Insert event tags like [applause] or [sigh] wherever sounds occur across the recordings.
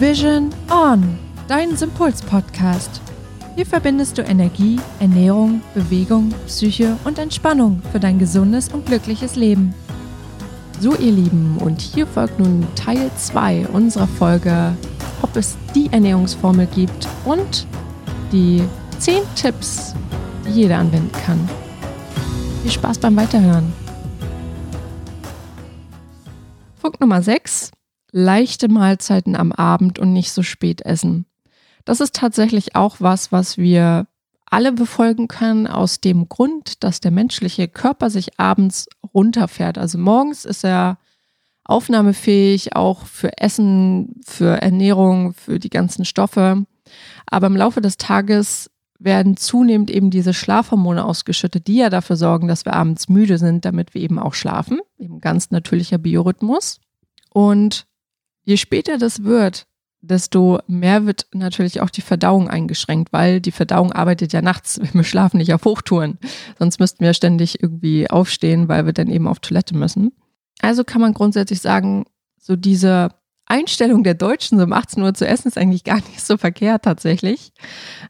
Vision On, dein Sympuls-Podcast. Hier verbindest du Energie, Ernährung, Bewegung, Psyche und Entspannung für dein gesundes und glückliches Leben. So, ihr Lieben, und hier folgt nun Teil 2 unserer Folge, ob es die Ernährungsformel gibt und die 10 Tipps, die jeder anwenden kann. Viel Spaß beim Weiterhören. Punkt Nummer 6. Leichte Mahlzeiten am Abend und nicht so spät essen. Das ist tatsächlich auch was, was wir alle befolgen können, aus dem Grund, dass der menschliche Körper sich abends runterfährt. Also morgens ist er aufnahmefähig, auch für Essen, für Ernährung, für die ganzen Stoffe. Aber im Laufe des Tages werden zunehmend eben diese Schlafhormone ausgeschüttet, die ja dafür sorgen, dass wir abends müde sind, damit wir eben auch schlafen. Eben ganz natürlicher Biorhythmus. Und je später das wird, desto mehr wird natürlich auch die Verdauung eingeschränkt, weil die Verdauung arbeitet ja nachts. Wir [laughs] schlafen nicht auf Hochtouren. Sonst müssten wir ständig irgendwie aufstehen, weil wir dann eben auf Toilette müssen. Also kann man grundsätzlich sagen, so diese Einstellung der Deutschen, so um 18 Uhr zu essen, ist eigentlich gar [laughs] nicht so verkehrt tatsächlich.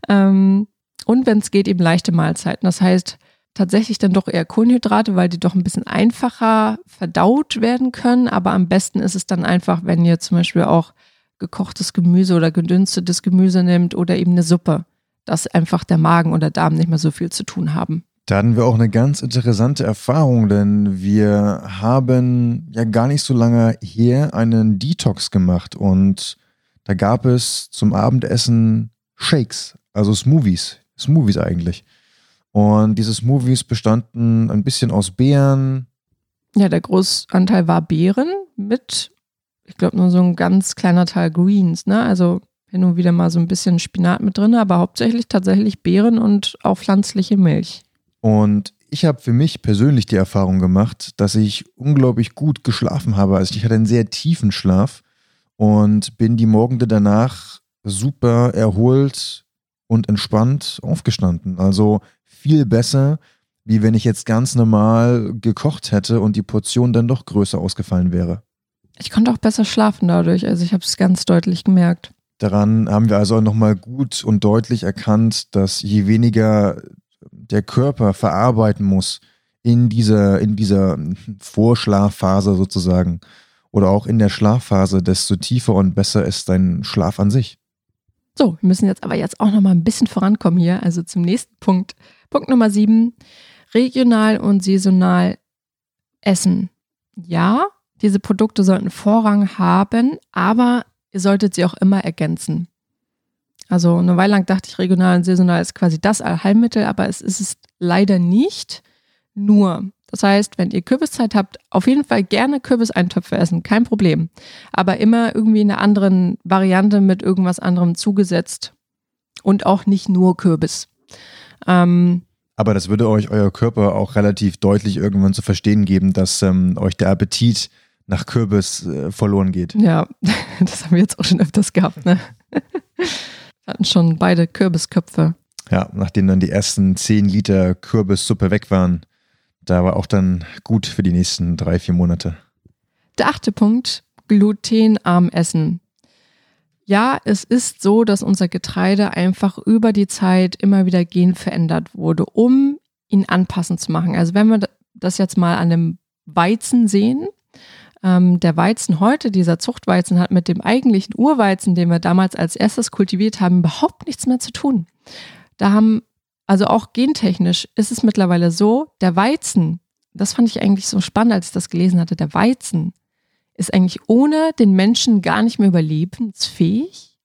Ähm, und wenn es geht, eben leichte Mahlzeiten. Das heißt, tatsächlich dann doch eher Kohlenhydrate, weil die doch ein bisschen einfacher verdaut werden können. Aber am besten ist es dann einfach, wenn ihr zum Beispiel auch gekochtes Gemüse oder gedünstetes Gemüse nimmt oder eben eine Suppe, dass einfach der Magen oder Darm nicht mehr so viel zu tun haben. Da hatten wir auch eine ganz interessante Erfahrung, denn wir haben ja gar nicht so lange hier einen Detox gemacht und da gab es zum Abendessen Shakes, also Smoothies, Smoothies eigentlich. Und diese Smoothies bestanden ein bisschen aus Beeren. Ja, der Großanteil war Beeren mit ich glaube, nur so ein ganz kleiner Teil Greens, ne? Also hin und wieder mal so ein bisschen Spinat mit drin, aber hauptsächlich tatsächlich Beeren und auch pflanzliche Milch. Und ich habe für mich persönlich die Erfahrung gemacht, dass ich unglaublich gut geschlafen habe. Also ich hatte einen sehr tiefen Schlaf und bin die Morgende danach super erholt und entspannt aufgestanden. Also viel besser, wie wenn ich jetzt ganz normal gekocht hätte und die Portion dann doch größer ausgefallen wäre. Ich konnte auch besser schlafen dadurch. Also ich habe es ganz deutlich gemerkt. Daran haben wir also nochmal gut und deutlich erkannt, dass je weniger der Körper verarbeiten muss in dieser, in dieser Vorschlafphase sozusagen oder auch in der Schlafphase, desto tiefer und besser ist dein Schlaf an sich. So, wir müssen jetzt aber jetzt auch nochmal ein bisschen vorankommen hier, also zum nächsten Punkt. Punkt Nummer sieben, regional und saisonal essen. Ja, diese Produkte sollten Vorrang haben, aber ihr solltet sie auch immer ergänzen. Also eine Weile lang dachte ich, regional und saisonal ist quasi das Allheilmittel, aber es ist es leider nicht. Nur, das heißt, wenn ihr Kürbiszeit habt, auf jeden Fall gerne Kürbiseintöpfe essen, kein Problem. Aber immer irgendwie in einer anderen Variante mit irgendwas anderem zugesetzt. Und auch nicht nur Kürbis. Ähm, aber das würde euch euer Körper auch relativ deutlich irgendwann zu verstehen geben, dass ähm, euch der Appetit nach Kürbis äh, verloren geht. Ja, [laughs] das haben wir jetzt auch schon öfters gehabt. Ne? [laughs] Wir hatten schon beide Kürbisköpfe. Ja, nachdem dann die ersten 10 Liter Kürbissuppe weg waren, da war auch dann gut für die nächsten drei, vier Monate. Der achte Punkt, glutenarm essen. Ja, es ist so, dass unser Getreide einfach über die Zeit immer wieder genverändert wurde, um ihn anpassend zu machen. Also wenn wir das jetzt mal an dem Weizen sehen, ähm, der Weizen heute, dieser Zuchtweizen, hat mit dem eigentlichen Urweizen, den wir damals als erstes kultiviert haben, überhaupt nichts mehr zu tun. Da haben, also auch gentechnisch ist es mittlerweile so, der Weizen, das fand ich eigentlich so spannend, als ich das gelesen hatte, der Weizen ist eigentlich ohne den Menschen gar nicht mehr überlebensfähig.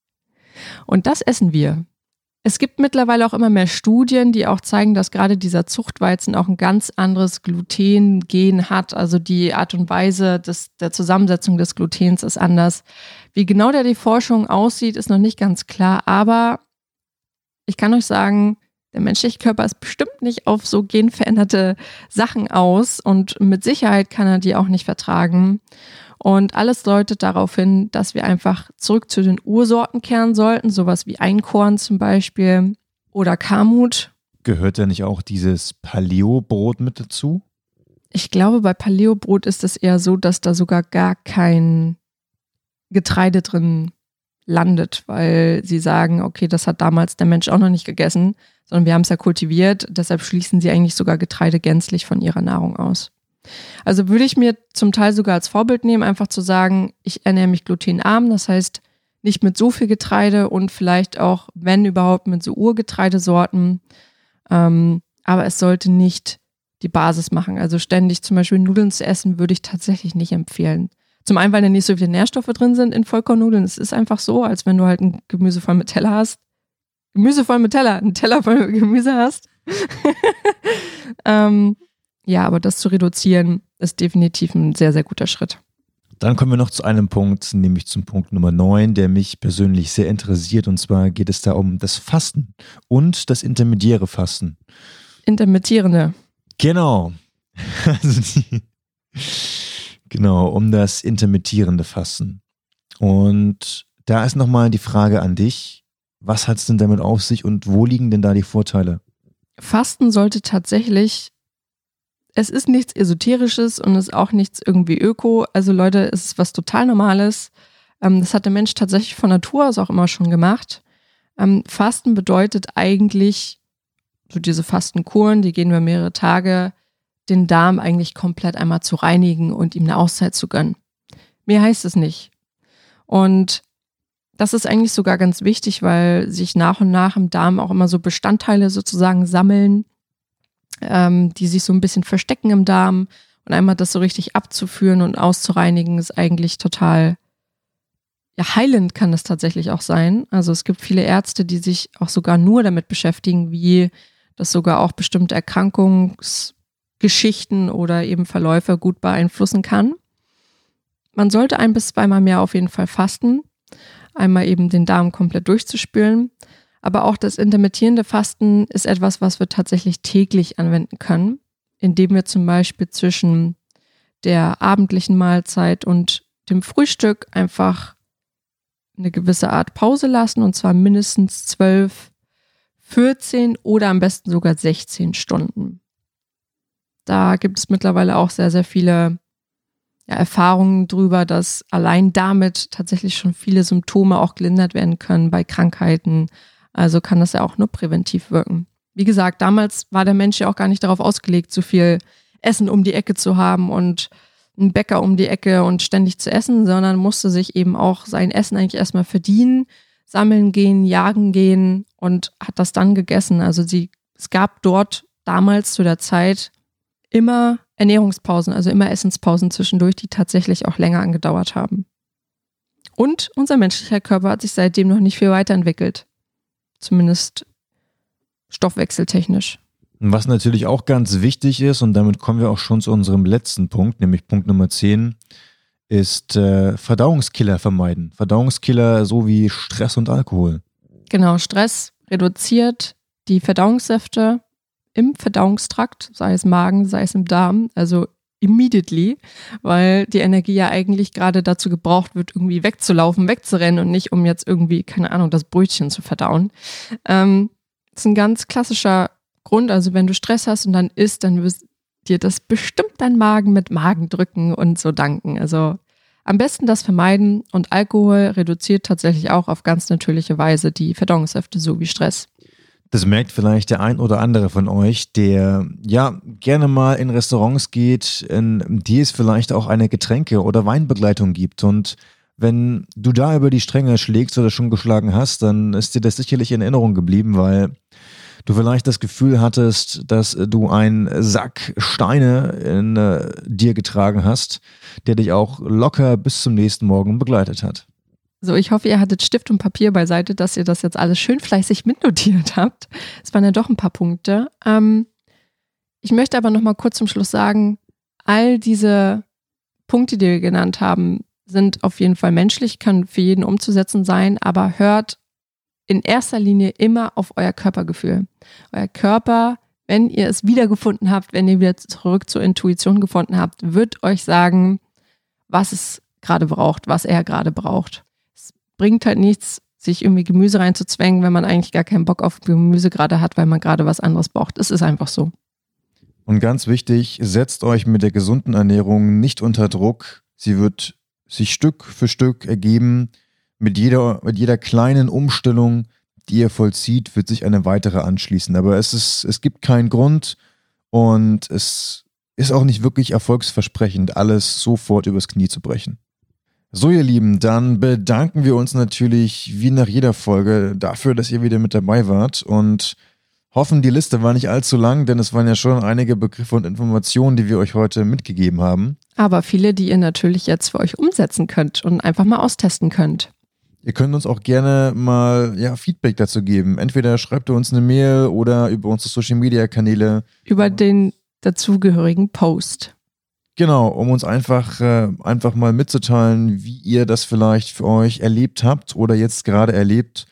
Und das essen wir. Es gibt mittlerweile auch immer mehr Studien, die auch zeigen, dass gerade dieser Zuchtweizen auch ein ganz anderes Gluten-Gen hat. Also die Art und Weise des, der Zusammensetzung des Glutens ist anders. Wie genau da die Forschung aussieht, ist noch nicht ganz klar. Aber ich kann euch sagen, der menschliche Körper ist bestimmt nicht auf so genveränderte Sachen aus und mit Sicherheit kann er die auch nicht vertragen. Und alles deutet darauf hin, dass wir einfach zurück zu den Ursorten kehren sollten, sowas wie Einkorn zum Beispiel oder Kamut. Gehört da nicht auch dieses Paleo-Brot mit dazu? Ich glaube, bei Paleo-Brot ist es eher so, dass da sogar gar kein Getreide drin landet, weil sie sagen, okay, das hat damals der Mensch auch noch nicht gegessen, sondern wir haben es ja kultiviert, deshalb schließen sie eigentlich sogar Getreide gänzlich von ihrer Nahrung aus. Also würde ich mir zum Teil sogar als Vorbild nehmen, einfach zu sagen, ich ernähre mich glutenarm, das heißt nicht mit so viel Getreide und vielleicht auch, wenn überhaupt, mit so Urgetreidesorten. Ähm, aber es sollte nicht die Basis machen. Also ständig zum Beispiel Nudeln zu essen, würde ich tatsächlich nicht empfehlen. Zum einen, weil da nicht so viele Nährstoffe drin sind in Vollkornnudeln. Es ist einfach so, als wenn du halt ein Gemüse voll mit Teller hast. Gemüse voll mit Teller, ein Teller voll mit Gemüse hast. [laughs] ähm, ja, aber das zu reduzieren ist definitiv ein sehr, sehr guter Schritt. Dann kommen wir noch zu einem Punkt, nämlich zum Punkt Nummer 9, der mich persönlich sehr interessiert. Und zwar geht es da um das Fasten und das intermediäre Fasten. Intermittierende. Genau. [laughs] Also die, genau, um das intermittierende Fasten. Und da ist nochmal die Frage an dich. Was hat es denn damit auf sich und wo liegen denn da die Vorteile? Fasten sollte tatsächlich es ist nichts Esoterisches und es ist auch nichts irgendwie Öko. Also Leute, es ist was total Normales. Ähm, das hat der Mensch tatsächlich von Natur aus auch immer schon gemacht. Ähm, Fasten bedeutet eigentlich, so diese Fastenkuren, die gehen über mehrere Tage, den Darm eigentlich komplett einmal zu reinigen und ihm eine Auszeit zu gönnen. Mehr heißt es nicht. Und das ist eigentlich sogar ganz wichtig, weil sich nach und nach im Darm auch immer so Bestandteile sozusagen sammeln, ähm, die sich so ein bisschen verstecken im Darm. Und einmal das so richtig abzuführen und auszureinigen, ist eigentlich total ja, heilend kann das tatsächlich auch sein. Also es gibt viele Ärzte, die sich auch sogar nur damit beschäftigen, wie das sogar auch bestimmte Erkrankungsgeschichten oder eben Verläufe gut beeinflussen kann. Man sollte ein bis zweimal mehr auf jeden Fall fasten. Einmal eben den Darm komplett durchzuspülen. Aber auch das intermittierende Fasten ist etwas, was wir tatsächlich täglich anwenden können, indem wir zum Beispiel zwischen der abendlichen Mahlzeit und dem Frühstück einfach eine gewisse Art Pause lassen und zwar mindestens 12, 14 oder am besten sogar 16 Stunden. Da gibt es mittlerweile auch sehr, sehr viele ja, Erfahrungen drüber, dass allein damit tatsächlich schon viele Symptome auch gelindert werden können bei Krankheiten, also kann das ja auch nur präventiv wirken. Wie gesagt, damals war der Mensch ja auch gar nicht darauf ausgelegt, so viel Essen um die Ecke zu haben und einen Bäcker um die Ecke und ständig zu essen, sondern musste sich eben auch sein Essen eigentlich erstmal verdienen, sammeln gehen, jagen gehen und hat das dann gegessen. Also sie, es gab dort damals zu der Zeit immer Ernährungspausen, also immer Essenspausen zwischendurch, die tatsächlich auch länger angedauert haben. Und unser menschlicher Körper hat sich seitdem noch nicht viel weiterentwickelt. Zumindest stoffwechseltechnisch. Was natürlich auch ganz wichtig ist, und damit kommen wir auch schon zu unserem letzten Punkt, nämlich Punkt Nummer 10, ist äh, Verdauungskiller vermeiden. Verdauungskiller so wie Stress und Alkohol. Genau, Stress reduziert die Verdauungssäfte im Verdauungstrakt, sei es Magen, sei es im Darm, also immediately, weil die Energie ja eigentlich gerade dazu gebraucht wird, irgendwie wegzulaufen, wegzurennen und nicht, um jetzt irgendwie, keine Ahnung, das Brötchen zu verdauen. Ähm, das ist ein ganz klassischer Grund. Also wenn du Stress hast und dann isst, dann wirst dir das bestimmt dein Magen mit Magen drücken und so danken. Also am besten das vermeiden und Alkohol reduziert tatsächlich auch auf ganz natürliche Weise die Verdauungssäfte, so wie Stress. Das merkt vielleicht der ein oder andere von euch, der ja gerne mal in Restaurants geht, in die es vielleicht auch eine Getränke- oder Weinbegleitung gibt. Und wenn du da über die Stränge schlägst oder schon geschlagen hast, dann ist dir das sicherlich in Erinnerung geblieben, weil du vielleicht das Gefühl hattest, dass du einen Sack Steine in äh, dir getragen hast, der dich auch locker bis zum nächsten Morgen begleitet hat. So, ich hoffe, ihr hattet Stift und Papier beiseite, dass ihr das jetzt alles schön fleißig [laughs] mitnotiert habt. Es waren ja doch ein paar Punkte. Ähm, ich möchte aber noch mal kurz zum Schluss sagen, all diese Punkte, die wir genannt haben, sind auf jeden Fall menschlich, können für jeden umzusetzen sein, aber hört in erster Linie immer auf euer Körpergefühl. Euer Körper, wenn ihr es wiedergefunden habt, wenn ihr wieder zurück zur Intuition gefunden habt, wird euch sagen, was es gerade braucht, was er gerade braucht bringt halt nichts, sich irgendwie Gemüse reinzuzwängen, wenn man eigentlich gar keinen Bock auf Gemüse gerade hat, weil man gerade was anderes braucht. Es ist einfach so. Und ganz wichtig, setzt euch mit der gesunden Ernährung nicht unter Druck. Sie wird sich Stück für Stück ergeben, mit jeder, mit jeder kleinen Umstellung, die ihr vollzieht, wird sich eine weitere anschließen. Aber es, ist, es gibt keinen Grund und es ist auch nicht wirklich erfolgsversprechend, alles sofort übers Knie zu brechen. So, ihr Lieben, dann bedanken wir uns natürlich wie nach jeder Folge dafür, dass ihr wieder mit dabei wart und hoffen, die Liste war nicht allzu lang, denn es waren ja schon einige Begriffe und Informationen, die wir euch heute mitgegeben haben. Aber viele, die ihr natürlich jetzt für euch umsetzen könnt und einfach mal austesten könnt. Ihr könnt uns auch gerne mal ja, Feedback dazu geben. Entweder schreibt ihr uns eine Mail oder über unsere Social Media Kanäle. Über den dazugehörigen Post. Genau, um uns einfach, äh, einfach mal mitzuteilen, wie ihr das vielleicht für euch erlebt habt oder jetzt gerade erlebt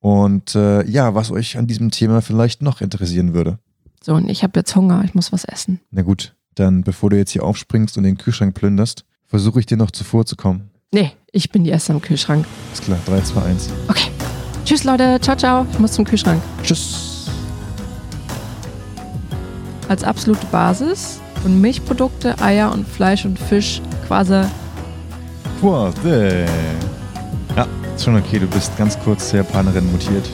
und äh, ja, was euch an diesem Thema vielleicht noch interessieren würde. So, und ich habe jetzt Hunger, ich muss was essen. Na gut, dann bevor du jetzt hier aufspringst und den Kühlschrank plünderst, versuche ich dir noch zuvor zu kommen. Nee, ich bin die Erste im Kühlschrank. Ist klar, 3, 2, 1. Okay. Tschüss, Leute. Ciao, ciao. Ich muss zum Kühlschrank. Tschüss. Als absolute Basis und Milchprodukte, Eier und Fleisch und Fisch quasi. Quasi. Ja, ist schon okay, du bist ganz kurz Japanerin mutiert.